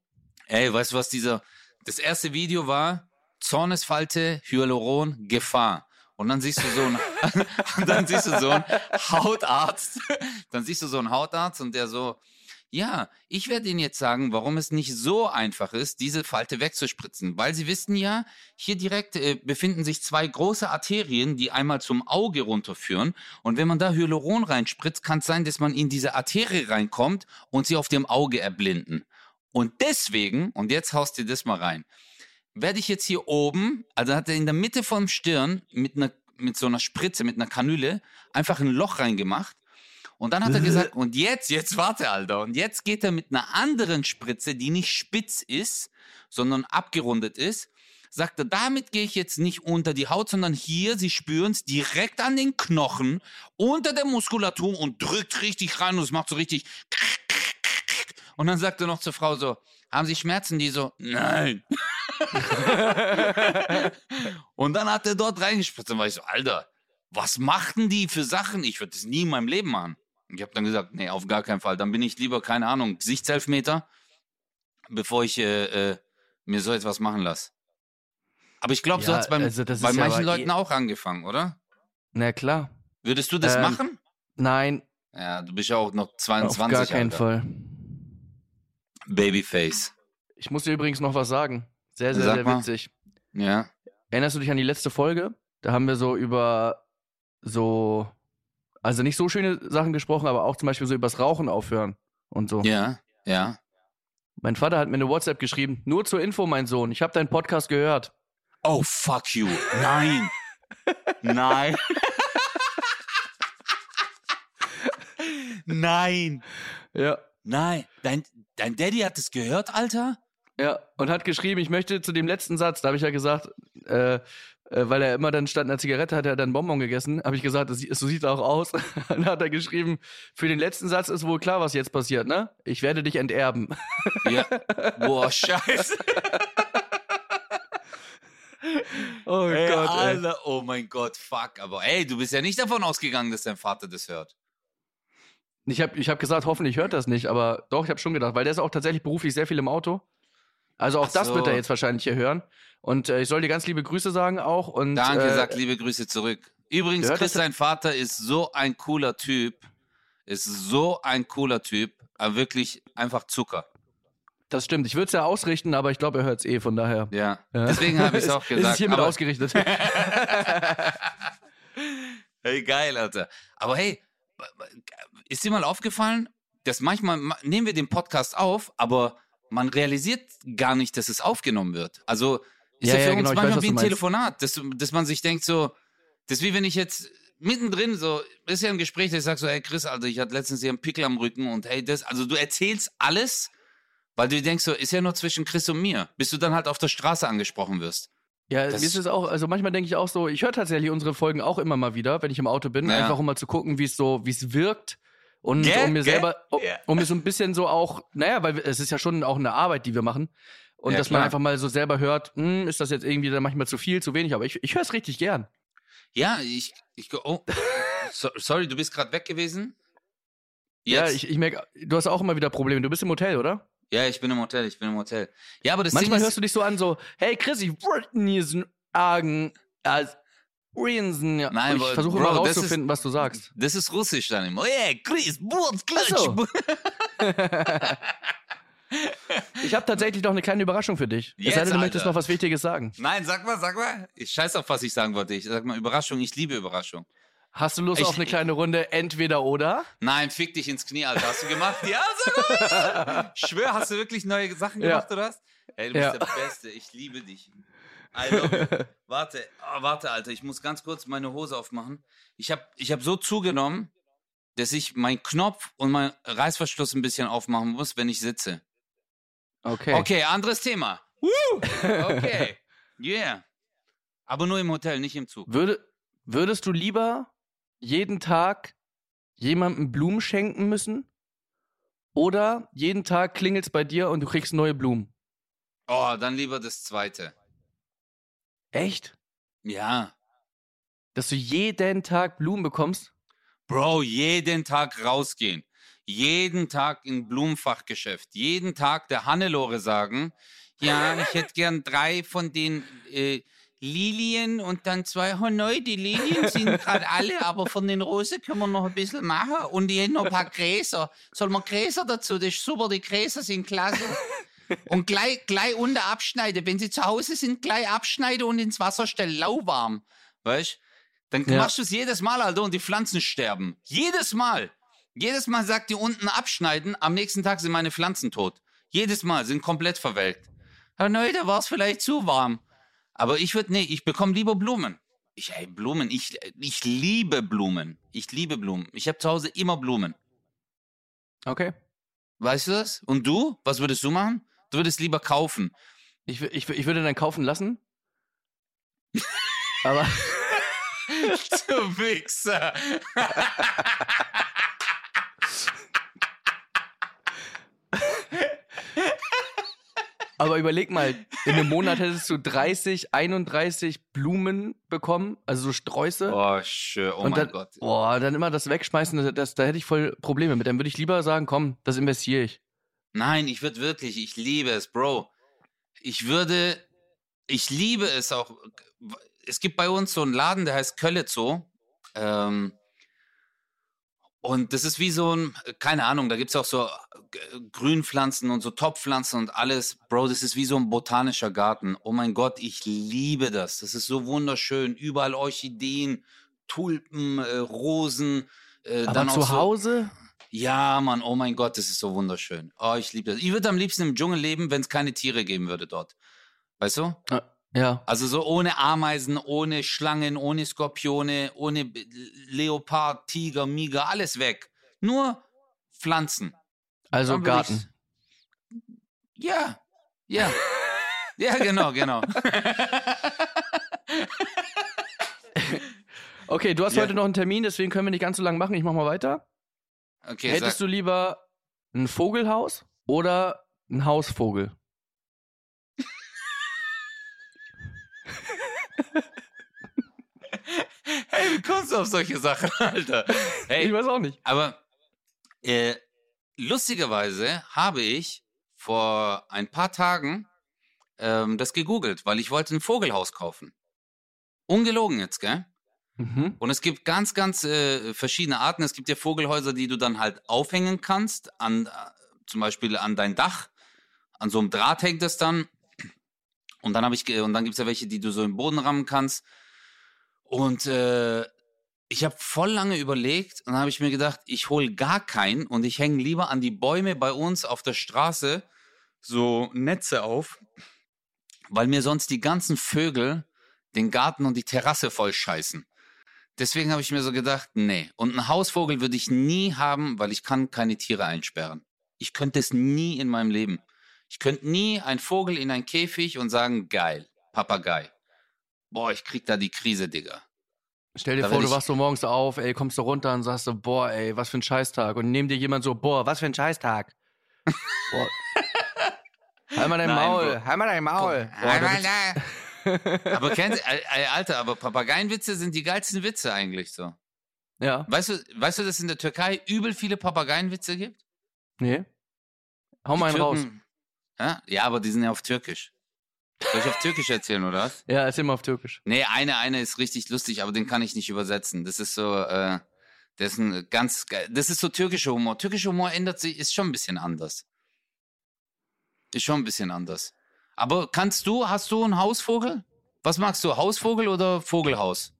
Ey, weißt du was dieser, das erste Video war, Zornesfalte, Hyaluron, Gefahr. Und dann siehst du so ein, und dann siehst du so einen Hautarzt, dann siehst du so einen Hautarzt und der so, ja, ich werde Ihnen jetzt sagen, warum es nicht so einfach ist, diese Falte wegzuspritzen. Weil Sie wissen ja, hier direkt äh, befinden sich zwei große Arterien, die einmal zum Auge runterführen. Und wenn man da Hyaluron reinspritzt, kann es sein, dass man in diese Arterie reinkommt und sie auf dem Auge erblinden. Und deswegen, und jetzt haust dir das mal rein, werde ich jetzt hier oben, also hat er in der Mitte vom Stirn mit einer mit so einer Spritze, mit einer Kanüle, einfach ein Loch reingemacht. Und dann hat er gesagt, und jetzt, jetzt warte, Alter, und jetzt geht er mit einer anderen Spritze, die nicht spitz ist, sondern abgerundet ist, sagt er, damit gehe ich jetzt nicht unter die Haut, sondern hier, Sie spüren es direkt an den Knochen, unter der Muskulatur und drückt richtig rein und es macht so richtig. Und dann sagt er noch zur Frau so, haben Sie Schmerzen? Die so, nein. und dann hat er dort reingespritzt und war ich so, Alter, was machten die für Sachen? Ich würde das nie in meinem Leben machen. Ich habe dann gesagt, nee, auf gar keinen Fall. Dann bin ich lieber, keine Ahnung, Gesichtselfmeter, bevor ich äh, äh, mir so etwas machen lasse. Aber ich glaube, so Ja, hat es bei also bei manchen Leuten eh- auch angefangen, oder? Na klar. Würdest du das Ähm, machen? Nein, Ja, du bist ja auch noch auf 22. gar keinen Alter. Fall. Babyface. Ich muss dir übrigens noch was sagen. Sehr, sehr, Sag sehr mal. witzig. Ja. Erinnerst du dich an die letzte Folge? Da haben wir so über so, also nicht so schöne Sachen gesprochen, aber auch zum Beispiel so übers Rauchen aufhören und so. Ja, ja. Mein Vater hat mir eine WhatsApp geschrieben. Nur zur Info, mein Sohn. Ich habe deinen Podcast gehört. Oh, fuck you. Nein. Nein. Nein. Ja. Nein. Dein, dein Daddy hat es gehört, Alter? Ja, und hat geschrieben, ich möchte zu dem letzten Satz, da habe ich ja gesagt, äh, äh, weil er immer dann statt einer Zigarette hat er dann Bonbon gegessen, habe ich gesagt, das, so sieht er auch aus. dann hat er geschrieben, für den letzten Satz ist wohl klar, was jetzt passiert, ne? Ich werde dich enterben. Ja. Boah, scheiße. Oh Ey, Gott, ey. Alter. Oh mein Gott, fuck. Aber ey, du bist ja nicht davon ausgegangen, dass dein Vater das hört. Ich habe ich hab gesagt, hoffentlich hört das nicht, aber doch, ich habe schon gedacht, weil der ist auch tatsächlich beruflich sehr viel im Auto. Also auch Ach das wird er so. jetzt wahrscheinlich hier hören. Und äh, ich soll dir ganz liebe Grüße sagen auch. Und, Danke, äh, sag liebe Grüße zurück. Übrigens, Chris, sein Vater ist so ein cooler Typ. Ist so ein cooler Typ. Aber wirklich einfach Zucker. Das stimmt. Ich würde es ja ausrichten, aber ich glaube, er hört es eh, von daher. Ja. Ja. Deswegen habe ich es auch Ist gesagt. es hiermit aber- ausgerichtet. Hey, geil, Alter. Aber hey, ist dir mal aufgefallen, dass manchmal ma- nehmen wir den Podcast auf, aber man realisiert gar nicht, dass es aufgenommen wird. Also ist Ja, ja, für ja, uns genau, weiß, manchmal was wie ein. Telefonat, dass, dass man sich denkt so, das ist wie wenn ich jetzt mittendrin so, ist ja ein Gespräch, dass ich sag so, hey Chris, Alter, ich hatte letztens hier einen Pickel am Rücken und hey, das, also du erzählst alles, weil du denkst so, ist ja nur zwischen Chris und mir, bis du dann halt auf der Straße angesprochen wirst. Ja, Das- mir ist es auch, also manchmal denke ich auch so, ich höre tatsächlich unsere Folgen auch immer mal wieder, wenn ich im Auto bin, Ja. einfach um mal zu gucken, wie es so, wie es wirkt. Und Gell? um mir selber, um, Ja. um mir so ein bisschen so auch, naja, weil es ist ja schon auch eine Arbeit, die wir machen. Und Ja, dass man klar. einfach mal so selber hört, hm, ist das jetzt irgendwie dann manchmal zu viel, zu wenig, aber ich, ich höre es richtig gern. Ja, ich, ich, oh, so, sorry, du bist gerade weg gewesen? Ja, Jetzt? ich, ich merke, du hast auch immer wieder Probleme. Du bist im Hotel, oder? Ja, ich bin im Hotel, ich bin im Hotel. Ja, aber das Manchmal Ding hörst ist, du dich so an, so, hey Chris, ich wollte nie so Argen als Riesen. Ja. Nein, ich versuche immer das ist- rauszufinden, was du sagst. das ist Russisch dann immer. Oh yeah, Chris, Burz, Klatsch. So. Ich habe tatsächlich noch eine kleine Überraschung für dich. Es Jetzt, sei denn, du möchtest Alter. noch was Wichtiges sagen. Nein, sag mal, sag mal. Ich scheiß auf, was ich sagen wollte. Ich sag mal Überraschung, ich liebe Überraschung. Hast du Lust Ich- auf eine kleine Runde entweder oder? Nein, fick dich ins Knie, Alter. Hast du gemacht? Ja, sag mal. Ich schwör, hast du wirklich neue Sachen Ja. gemacht, oder was? Ey, du bist Ja. der Beste. Ich liebe dich. You. Warte, oh, warte, Alter. Ich muss ganz kurz meine Hose aufmachen. Ich habe ich hab so zugenommen, dass ich meinen Knopf und meinen Reißverschluss ein bisschen aufmachen muss, wenn ich sitze. Okay. Okay, anderes Thema. Woo! Okay. Yeah. Aber nur im Hotel, nicht im Zug. Würde, würdest du lieber jeden Tag jemandem Blumen schenken müssen? Oder jeden Tag klingelt's bei dir und du kriegst neue Blumen? Oh, dann lieber das zweite. Echt? Ja. Dass du jeden Tag Blumen bekommst? Bro, jeden Tag rausgehen. Jeden Tag in Blumenfachgeschäft. Jeden Tag der Hannelore sagen, ja, ich hätte gern drei von den äh, Lilien und dann zwei. Oh neu, die Lilien sind gerade alle, aber von den Rosen können wir noch ein bisschen machen. Und ich hätte noch ein paar Gräser. Soll man Gräser dazu? Das ist super, die Gräser sind klasse. Und gleich, gleich unter abschneiden. Wenn sie zu Hause sind, gleich abschneiden und ins Wasser stellen, lauwarm. Weißt Dann Ja. machst du es jedes Mal, Alter, und die Pflanzen sterben. Jedes Mal. Jedes Mal sagt die unten abschneiden, am nächsten Tag sind meine Pflanzen tot. Jedes Mal sind komplett verwelkt. Ja, neu, da war es vielleicht zu warm. Aber ich würde, nee, ich bekomme lieber Blumen. Ich, ey, Blumen, ich, ich liebe Blumen. Ich liebe Blumen. Ich habe zu Hause immer Blumen. Okay. Weißt du das? Und du? Was würdest du machen? Du würdest lieber kaufen. Ich, ich, ich würde dann kaufen lassen. Aber du Wichser. Aber überleg mal, in einem Monat hättest du 30, 31 Blumen bekommen, also so Sträuße. Oh, schön. Oh und mein dann, Gott. Boah, dann immer das wegschmeißen, das, das, da hätte ich voll Probleme mit. Dann würde ich lieber sagen, komm, das investiere ich. Nein, ich würde wirklich, ich liebe es, Bro. Ich würde, ich liebe es auch. Es gibt bei uns so einen Laden, der heißt Kölle Zoo. Ähm, und das ist wie so ein, keine Ahnung, da gibt es auch so äh, Grünpflanzen und so Topfpflanzen und alles. Bro, das ist wie so ein botanischer Garten. Oh mein Gott, ich liebe das. Das ist so wunderschön. Überall Orchideen, Tulpen, äh, Rosen. Äh, Aber dann auch zu so, Hause? Ja, Mann, oh mein Gott, das ist so wunderschön. Oh, ich liebe das. Ich würde am liebsten im Dschungel leben, wenn es keine Tiere geben würde dort. Weißt du? Ja. Also so ohne Ameisen, ohne Schlangen, ohne Skorpione, ohne Leopard, Tiger, Miger, alles weg. Nur Pflanzen. Also Garten. ich- Ja, ja. ja, genau, genau. Okay, du hast Ja. heute noch einen Termin, deswegen können wir nicht ganz so lange machen. Ich mach mal weiter. Okay, Hättest du lieber ein Vogelhaus oder ein Hausvogel? hey, wie kommst du auf solche Sachen, Alter? Hey, Ich weiß auch nicht. Aber äh, lustigerweise habe ich vor ein paar Tagen ähm, das gegoogelt, weil ich wollte ein Vogelhaus kaufen. Ungelogen jetzt, gell? Mhm. Und es gibt ganz, ganz äh, verschiedene Arten. Es gibt ja Vogelhäuser, die du dann halt aufhängen kannst, an, äh, zum Beispiel an dein Dach. An so einem Draht hängt es dann. Und dann habe ich, und dann gibt's ja welche, die du so im Boden rammen kannst. Und äh, ich habe voll lange überlegt und dann habe ich mir gedacht, ich hol gar keinen und ich hänge lieber an die Bäume bei uns auf der Straße so Netze auf, weil mir sonst die ganzen Vögel den Garten und die Terrasse voll scheißen. Deswegen habe ich mir so gedacht, nee. Und einen Hausvogel würde ich nie haben, weil ich kann keine Tiere einsperren. Ich könnte es nie in meinem Leben. Ich könnte nie ein Vogel in ein Käfig und sagen, geil, Papagei. Boah, ich krieg da die Krise, Digga. Stell dir Da vor, du wachst so morgens auf, ey, kommst du runter und sagst so, boah, ey, was für ein Scheißtag. Und neben dir jemand so, boah, was für ein Scheißtag. boah. Halt mal dein Nein, Maul, halt mal dein Maul. Boah, du bist, aber kennst Alter, aber Papageienwitze sind die geilsten Witze eigentlich so. ja, Weißt du, weißt du, dass es in der Türkei übel viele Papageienwitze gibt? nee. Hau mal einen raus. Ja? ja, aber die sind ja auf Türkisch. Soll ich auf Türkisch erzählen, oder was? Ja, erzähl mal auf Türkisch. Nee, eine, eine ist richtig lustig, aber den kann ich nicht übersetzen. Das ist so, äh, das ist ein ganz. Das ist so türkischer Humor. Türkischer Humor ändert sich, ist schon ein bisschen anders. Ist schon ein bisschen anders. Aber kannst du, hast du einen Hausvogel? Was magst du, Hausvogel oder Vogelhaus?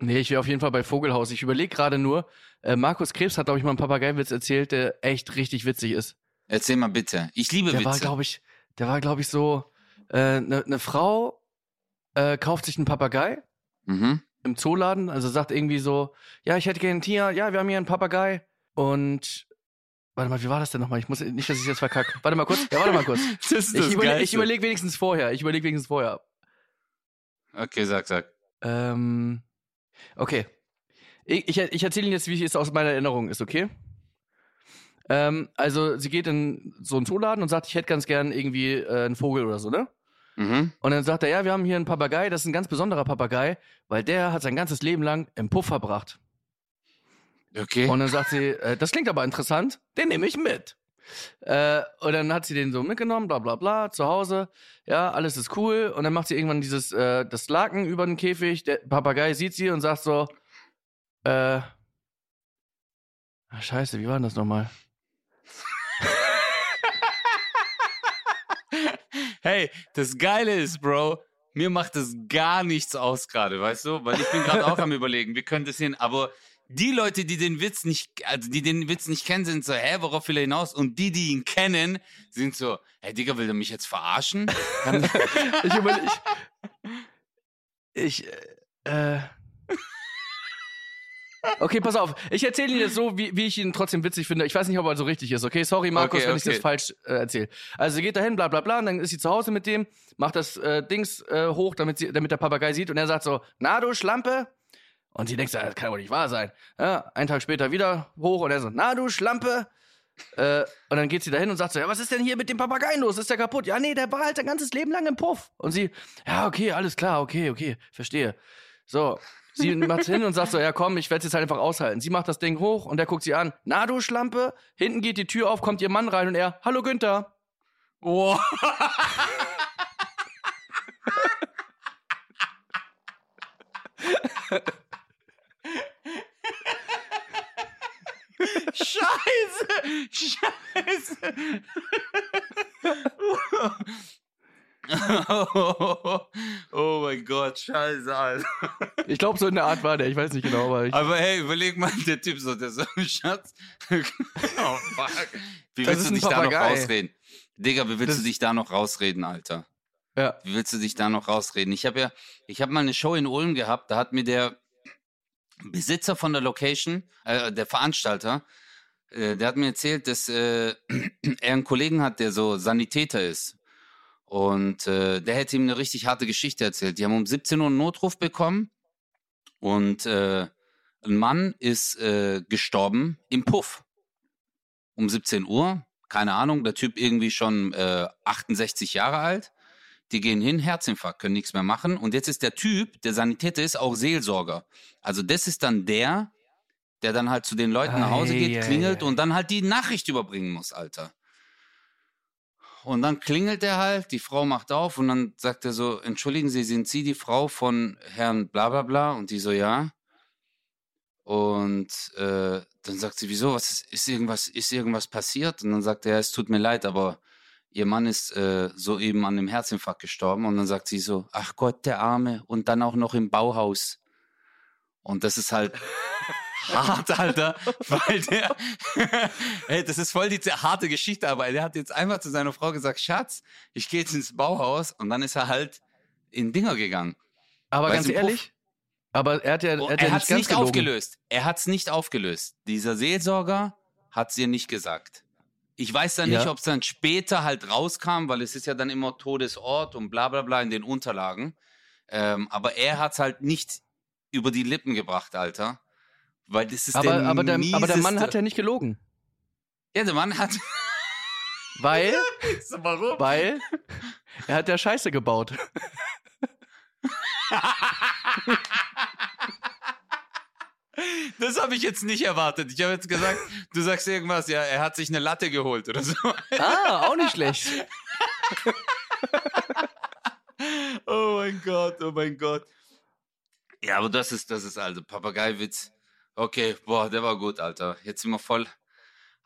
Nee, ich wäre auf jeden Fall bei Vogelhaus. Ich überlege gerade nur, äh, Markus Krebs hat, glaube ich, mal einen Papageiwitz erzählt, der echt richtig witzig ist. Erzähl mal bitte. Ich liebe Der war, Witze. glaube ich, der war, glaube ich, so, eine ne ne Frau äh, kauft sich einen Papagei mhm. im Zooladen, also sagt irgendwie so, ja, ich hätte gerne ein Tier, ja, wir haben hier einen Papagei und warte mal, wie war das denn nochmal? Ich muss nicht, dass ich jetzt verkacke. Warte mal kurz, ja, warte mal kurz. Das ist Ich, überle ich überlege wenigstens vorher, ich überlege wenigstens vorher. Okay, sag, sag. Ähm, okay. Ich, ich, ich erzähle Ihnen jetzt, wie es aus meiner Erinnerung ist, okay? Ähm, also sie geht in so einen Zooladen und sagt, ich hätte ganz gern irgendwie äh, einen Vogel oder so, ne? Mhm. Und dann sagt er, ja, wir haben hier einen Papagei, das ist ein ganz besonderer Papagei, weil der hat sein ganzes Leben lang im Puff verbracht. Okay. Und dann sagt sie, äh, das klingt aber interessant, den nehme ich mit. Äh, und dann hat sie den so mitgenommen, bla bla bla, zu Hause. Ja, alles ist cool. Und dann macht sie irgendwann dieses, äh, das Laken über den Käfig. Der Papagei sieht sie und sagt so, äh, ah, scheiße, wie war denn das nochmal? Hey, das Geile ist, Bro, mir macht das gar nichts aus gerade, weißt du? Weil ich bin gerade auch am überlegen, wie könnte es hin, aber die Leute, die den Witz nicht, also die den Witz nicht kennen, sind so, hä, worauf will er hinaus? Und die, die ihn kennen, sind so, hey Digga, will der mich jetzt verarschen? Ich überlege, ich, ich, äh, Okay, pass auf. Ich erzähle Ihnen jetzt so, wie, wie ich ihn trotzdem witzig finde. Ich weiß nicht, ob er so richtig ist, okay? Sorry, Markus, Okay, wenn ich das falsch äh, erzähle. Also sie geht dahin, bla bla bla, und dann ist sie zu Hause mit dem, macht das äh, Dings äh, hoch, damit, sie, damit der Papagei sieht, und er sagt so, na du Schlampe? Und sie denkt, das kann wohl nicht wahr sein. Ja, einen Tag später wieder hoch, und er so, na du Schlampe? Äh, und dann geht sie dahin und sagt so, ja, was ist denn hier mit dem Papageien los? Ist der kaputt? Ja, nee, der war halt sein ganzes Leben lang im Puff. Und sie, ja, okay, alles klar, okay, okay, verstehe. So, sie macht hin und sagt so, ja komm, ich werde jetzt halt einfach aushalten. Sie macht das Ding hoch und er guckt sie an. Na du Schlampe, hinten geht die Tür auf, kommt ihr Mann rein und er, hallo Günther. Oh. Scheiße! Scheiße! oh mein Gott, scheiße, Alter. Ich glaube, so in der Art war der, ich weiß nicht genau, aber ich, Aber hey, überleg mal, der Typ so, der so, Schatz. oh fuck. Wie willst du ein dich da noch Papagei. rausreden? Digga, wie willst Das- du dich da noch rausreden, Alter? ja. Wie willst du dich da noch rausreden? Ich habe ja, ich habe mal eine Show in Ulm gehabt, da hat mir der Besitzer von der Location, äh, der Veranstalter, äh, der hat mir erzählt, dass äh, er einen Kollegen hat, der so Sanitäter ist. Und äh, der hätte ihm eine richtig harte Geschichte erzählt. Die haben um 17 Uhr einen Notruf bekommen und äh, ein Mann ist äh, gestorben im Puff. Um 17 Uhr, keine Ahnung, der Typ irgendwie schon äh, 68 Jahre alt. Die gehen hin, Herzinfarkt, können nichts mehr machen. Und jetzt ist der Typ, der Sanitäter ist, auch Seelsorger. Also das ist dann der, der dann halt zu den Leuten nach Hause geht, klingelt und dann halt die Nachricht überbringen muss, Alter. und dann klingelt er halt, die Frau macht auf und dann sagt er so, entschuldigen Sie, sind Sie die Frau von Herrn bla bla bla? Und die so, ja. Und äh, dann sagt sie, wieso, was ist, ist, irgendwas, ist irgendwas passiert? Und dann sagt er, es tut mir leid, aber ihr Mann ist äh, soeben an einem Herzinfarkt gestorben. Und dann sagt sie so, ach Gott, der Arme. Und dann auch noch im Bauhaus. Und das ist halt hart, Alter, weil der, ey, das ist voll die harte Geschichte, aber der hat jetzt einfach zu seiner Frau gesagt, Schatz, ich gehe jetzt ins Bauhaus und dann ist er halt in Dinger gegangen. Aber ganz ehrlich, aber er hat ja, er Oh, hat er ja nicht nicht aufgelöst. Er hat es nicht aufgelöst. Dieser Seelsorger hat es ihr nicht gesagt. Ich weiß dann nicht, Ja. ob es dann später halt rauskam, weil es ist ja dann immer Todesort und bla bla bla in den Unterlagen. Ähm, aber er hat es halt nicht über die Lippen gebracht, Alter. Weil das ist Aber, der aber, der, aber der Mann hat ja nicht gelogen. Ja, der Mann hat. Weil, Warum? weil, er hat ja Scheiße gebaut. Das habe ich jetzt nicht erwartet. Ich habe jetzt gesagt, du sagst irgendwas, ja, er hat sich eine Latte geholt oder so. Ah, auch nicht schlecht. Oh mein Gott, oh mein Gott. Ja, aber das ist, das ist also Papageiwitz. Okay, boah, der war gut, Alter. Jetzt sind wir voll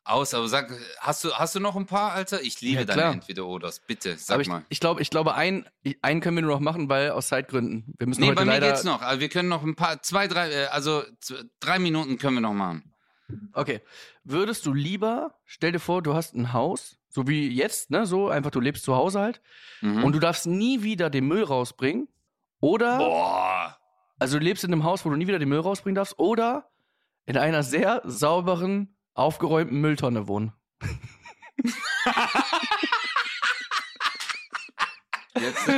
aus. Aber sag, hast du, hast du noch ein paar, Alter? Ich liebe Ja, deine. Entweder-Oders. Bitte, sag Aber ich, mal. ich glaube, ich glaube, ein, einen können wir nur noch machen, weil aus Zeitgründen. Wir müssen Nee, heute bei mir leider. geht's noch. Also wir können noch ein paar, zwei, drei, äh, also drei Minuten können wir noch machen. Okay. Würdest du lieber, stell dir vor, du hast ein Haus, so wie jetzt, ne, so einfach du lebst zu Hause halt Mhm. und du darfst nie wieder den Müll rausbringen oder boah. also du lebst in einem Haus, wo du nie wieder den Müll rausbringen darfst oder in einer sehr sauberen, aufgeräumten Mülltonne wohnen. Jetzt.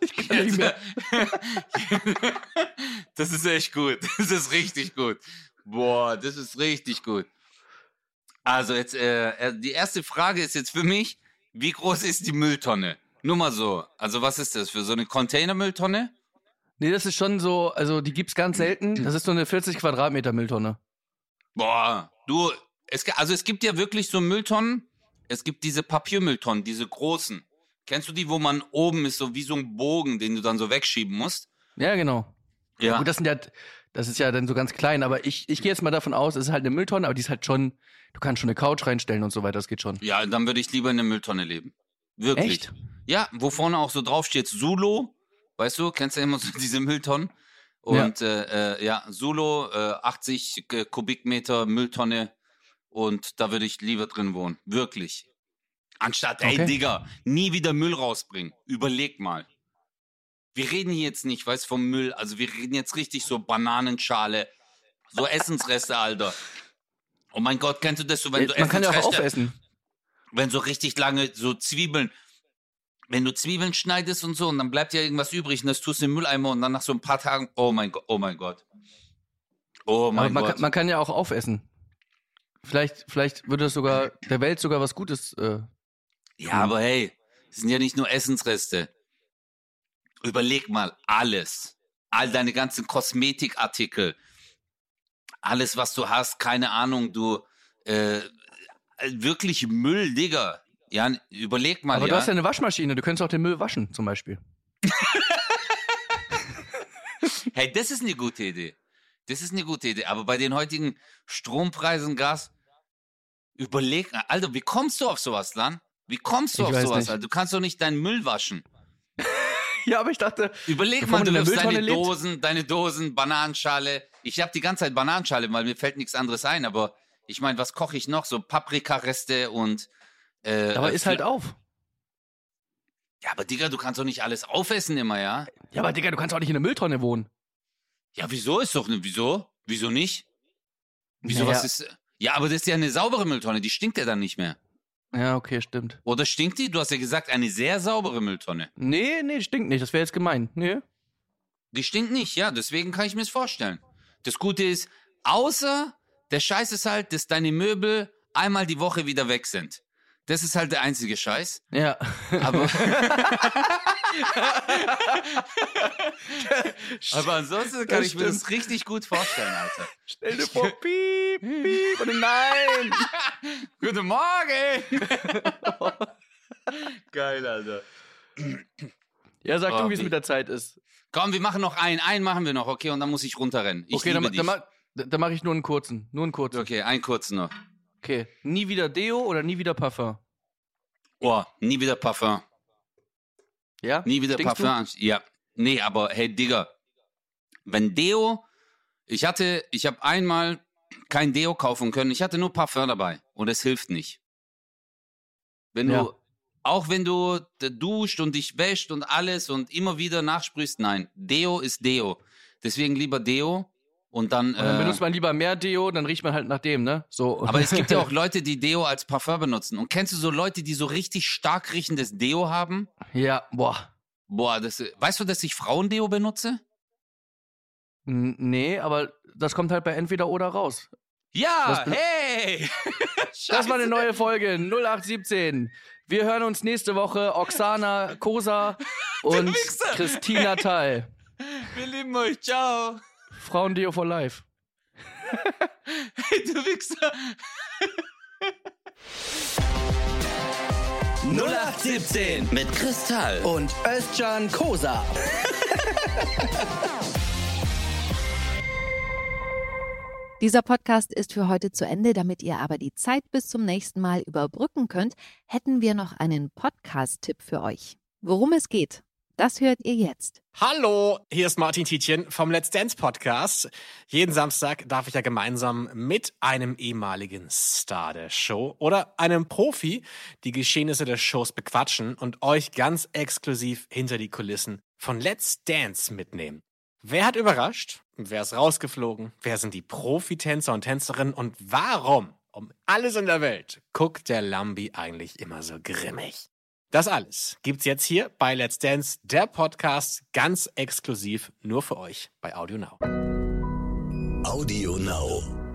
Ich kann nicht mehr. das ist echt gut. Das ist richtig gut. Boah, das ist richtig gut. Also jetzt, äh, äh, die erste Frage ist jetzt für mich, wie groß ist die Mülltonne? Nur mal so. Also was ist das für so eine Containermülltonne? Nee, das ist schon so, also die gibt's ganz selten. Das ist so eine 40 Quadratmeter Mülltonne. Boah, du, es, also es gibt ja wirklich so Mülltonnen. Es gibt diese Papiermülltonnen, diese großen. Kennst du die, wo man oben ist, so wie so ein Bogen, den du dann so wegschieben musst? Ja, genau. Ja. Gut, das sind ja, das ist ja dann so ganz klein, aber ich, ich gehe jetzt mal davon aus, es ist halt eine Mülltonne, aber die ist halt schon, du kannst schon eine Couch reinstellen und so weiter, das geht schon. Ja, dann würde ich lieber in der Mülltonne leben. Wirklich. Echt? Ja, wo vorne auch so drauf steht Sulo. Weißt du, kennst du immer so diese Mülltonnen? Und ja, äh, äh, ja Sulo, äh, 80 K- Kubikmeter Mülltonne. Und da würde ich lieber drin wohnen. Wirklich. Anstatt, ey, Okay. Digga, nie wieder Müll rausbringen. Überleg mal. Wir reden hier jetzt nicht, weißt vom Müll. Also wir reden jetzt richtig so Bananenschale, so Essensreste, Alter. Oh mein Gott, kennst du das so, wenn du Man kann ja auch Essensreste- aufessen. wenn so richtig lange so Zwiebeln, wenn du Zwiebeln schneidest und so und dann bleibt ja irgendwas übrig und das tust du im Mülleimer und dann nach so ein paar Tagen, oh mein Gott, oh mein Gott. Oh mein man Gott. kann, man kann ja auch aufessen. Vielleicht, vielleicht würde es sogar der Welt sogar was Gutes. Äh, ja, aber hey, es sind ja nicht nur Essensreste. Überleg mal, alles. All deine ganzen Kosmetikartikel. Alles, was du hast, keine Ahnung, du, äh, wirklich Müll, Digga. Ja, überleg mal, aber ja. du hast ja eine Waschmaschine, du könntest auch den Müll waschen, zum Beispiel. Hey, das ist eine gute Idee. Das ist eine gute Idee. Aber bei den heutigen Strompreisen, Gas, überleg, Alter, wie kommst du auf sowas dann? Wie kommst du Ich auf sowas? nicht. Alter? Du kannst doch nicht deinen Müll waschen. Ja, aber ich dachte, Überleg mal, du wirfst deine lebt? Dosen, deine Dosen, Bananenschale. Ich habe die ganze Zeit Bananenschale, weil mir fällt nichts anderes ein. Aber ich meine, was koche ich noch? So Paprikareste und. Äh, aber äh, ist halt auf. Ja, aber Digga, du kannst doch nicht alles aufessen immer, ja? Ja, aber Digga, du kannst auch nicht in der Mülltonne wohnen. Ja, wieso ist doch ne? Wieso? Wieso nicht? Wieso Naja. was ist? Ja, aber das ist ja eine saubere Mülltonne, die stinkt ja dann nicht mehr. Ja, okay, stimmt. Oder stinkt die? Du hast ja gesagt, eine sehr saubere Mülltonne. Nee, nee, stinkt nicht. Das wäre jetzt gemein. Nee. Die stinkt nicht, ja, deswegen kann ich mir es vorstellen. Das Gute ist, außer der Scheiß ist halt, dass deine Möbel einmal die Woche wieder weg sind. Das ist halt der einzige Scheiß. Ja. Aber, aber ansonsten kann Das ich mir das richtig gut vorstellen, Alter. Stell dir vor, piep, piep, und nein. Guten Morgen! Geil, Alter. Ja, sag Oh, du, wie es mit der Zeit ist. Komm, wir machen noch einen. Einen machen wir noch, okay? Und dann muss ich runterrennen. Ich okay, dann, dann, dann mache ich nur einen kurzen. Nur einen kurzen. okay, einen kurzen noch. Okay. Nie wieder Deo oder nie wieder Parfum? Oh, nie wieder Parfum. Ja? Nie wieder Stinkst Parfum. Ja. Nee, aber hey, Digga. Wenn Deo, ich hatte, ich habe einmal kein Deo kaufen können. Ich hatte nur Parfum dabei. Und es hilft nicht. Wenn du, Ja. auch wenn du duscht und dich wäscht und alles und immer wieder nachsprühst, nein. Deo ist Deo. Deswegen lieber Deo und dann. Und dann äh, benutzt man lieber mehr Deo, dann riecht man halt nach dem, ne? So. aber es gibt ja auch Leute, die Deo als Parfum benutzen. Und kennst du so Leute, die so richtig stark riechendes Deo haben? ja, boah. Boah, das, weißt du, dass ich Frauendeo benutze? N- Nee, aber das kommt halt bei entweder oder raus. Ja, Das hey! Das war eine neue Folge 0817. Wir hören uns nächste Woche. Oksana Kosa und. Christina Thal. Wir lieben euch, ciao! Frauendeo for Life. Hey, du Wichser! 0817 Mit Kristall. und Özcan Kosa. Dieser Podcast ist für heute zu Ende. Damit ihr aber die Zeit bis zum nächsten Mal überbrücken könnt, hätten wir noch einen Podcast-Tipp für euch. Worum es geht, das hört ihr jetzt. Hallo, hier ist Martin Tietjen vom Let's Dance Podcast. Jeden Samstag darf ich ja gemeinsam mit einem ehemaligen Star der Show oder einem Profi die Geschehnisse der Shows bequatschen und euch ganz exklusiv hinter die Kulissen von Let's Dance mitnehmen. Wer hat überrascht? Wer ist rausgeflogen? Wer sind die Profitänzer und Tänzerinnen? Und warum, um alles in der Welt, guckt der Lambi eigentlich immer so grimmig? Das alles gibt's jetzt hier bei Let's Dance, der Podcast, ganz exklusiv nur für euch bei Audio Now. Audio Now.